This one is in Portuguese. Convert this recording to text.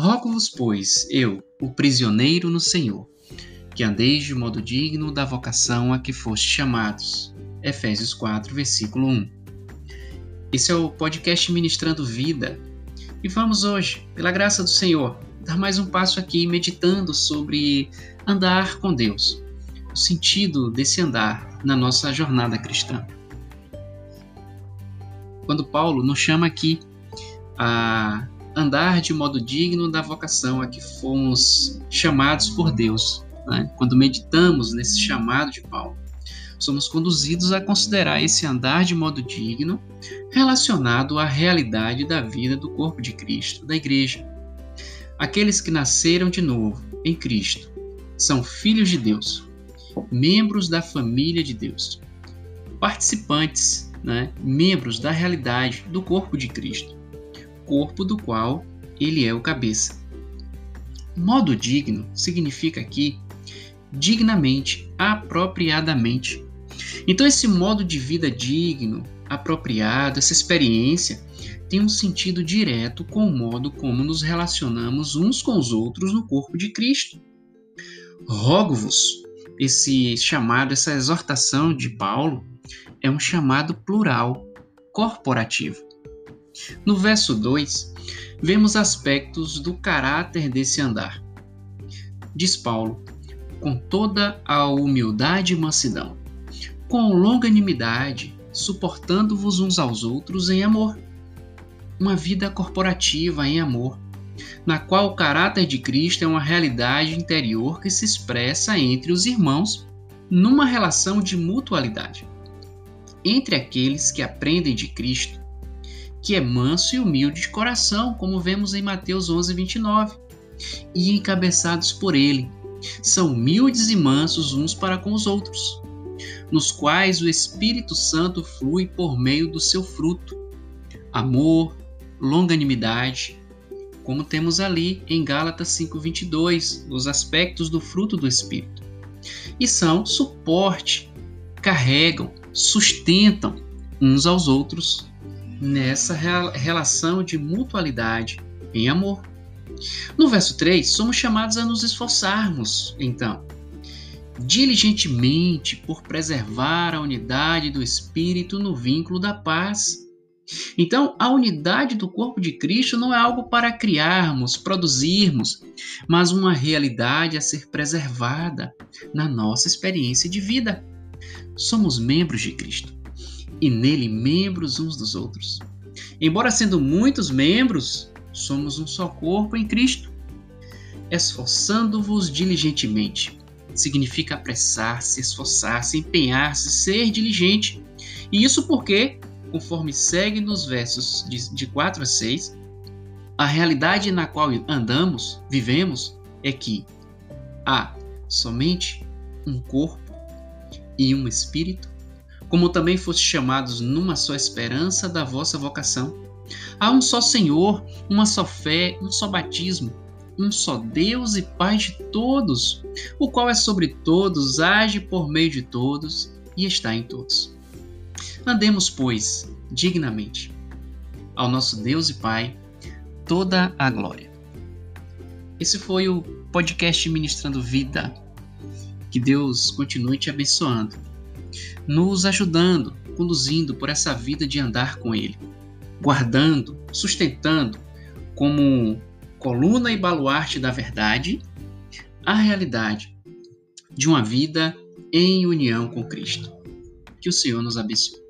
Rogo-vos, pois, eu, o prisioneiro no Senhor, que andeis de modo digno da vocação a que foste chamados. Efésios 4, versículo 1. Esse é o podcast Ministrando Vida. E vamos hoje, pela graça do Senhor, dar mais um passo aqui meditando sobre andar com Deus, o sentido desse andar na nossa jornada cristã. Quando Paulo nos chama aqui a andar de modo digno da vocação a que fomos chamados por Deus. Né? Quando meditamos nesse chamado de Paulo, somos conduzidos a considerar esse andar de modo digno relacionado à realidade da vida do corpo de Cristo, da Igreja. Aqueles que nasceram de novo em Cristo são filhos de Deus, membros da família de Deus, participantes, né? membros da realidade do corpo de Cristo corpo do qual ele é o cabeça. Modo digno significa aqui dignamente, apropriadamente. Então, esse modo de vida digno, apropriado, essa experiência, tem um sentido direto com o modo como nos relacionamos uns com os outros no corpo de Cristo. Rogo-vos, esse chamado, essa exortação de Paulo, é um chamado plural, corporativo. No verso 2, vemos aspectos do caráter desse andar. Diz Paulo: com toda a humildade e mansidão, com longanimidade, suportando-vos uns aos outros em amor. Uma vida corporativa em amor, na qual o caráter de Cristo é uma realidade interior que se expressa entre os irmãos numa relação de mutualidade. Entre aqueles que aprendem de Cristo, que é manso e humilde de coração, como vemos em Mateus 11, 29, e encabeçados por ele. São humildes e mansos uns para com os outros, nos quais o Espírito Santo flui por meio do seu fruto, amor, longanimidade, como temos ali em Gálatas 5:22, os aspectos do fruto do Espírito. E são suporte, carregam, sustentam uns aos outros nessa relação de mutualidade em amor. No verso 3, somos chamados a nos esforçarmos, então, diligentemente por preservar a unidade do Espírito no vínculo da paz. Então, a unidade do corpo de Cristo não é algo para criarmos, produzirmos, mas uma realidade a ser preservada na nossa experiência de vida. Somos membros de Cristo e nele membros uns dos outros. Embora sendo muitos membros, somos um só corpo em Cristo. Esforçando-vos diligentemente significa apressar-se, esforçar-se, empenhar-se, ser diligente. E isso porque, conforme segue nos versos de, de 4 a 6, a realidade na qual andamos, vivemos, é que há somente um corpo e um espírito como também foste chamados numa só esperança da vossa vocação. Há um só Senhor, uma só fé, um só batismo, um só Deus e Pai de todos, o qual é sobre todos, age por meio de todos e está em todos. Andemos, pois, dignamente. Ao nosso Deus e Pai, toda a glória. Esse foi o podcast Ministrando Vida. Que Deus continue te abençoando nos ajudando, conduzindo por essa vida de andar com Ele, guardando, sustentando como coluna e baluarte da verdade a realidade de uma vida em união com Cristo. Que o Senhor nos abençoe.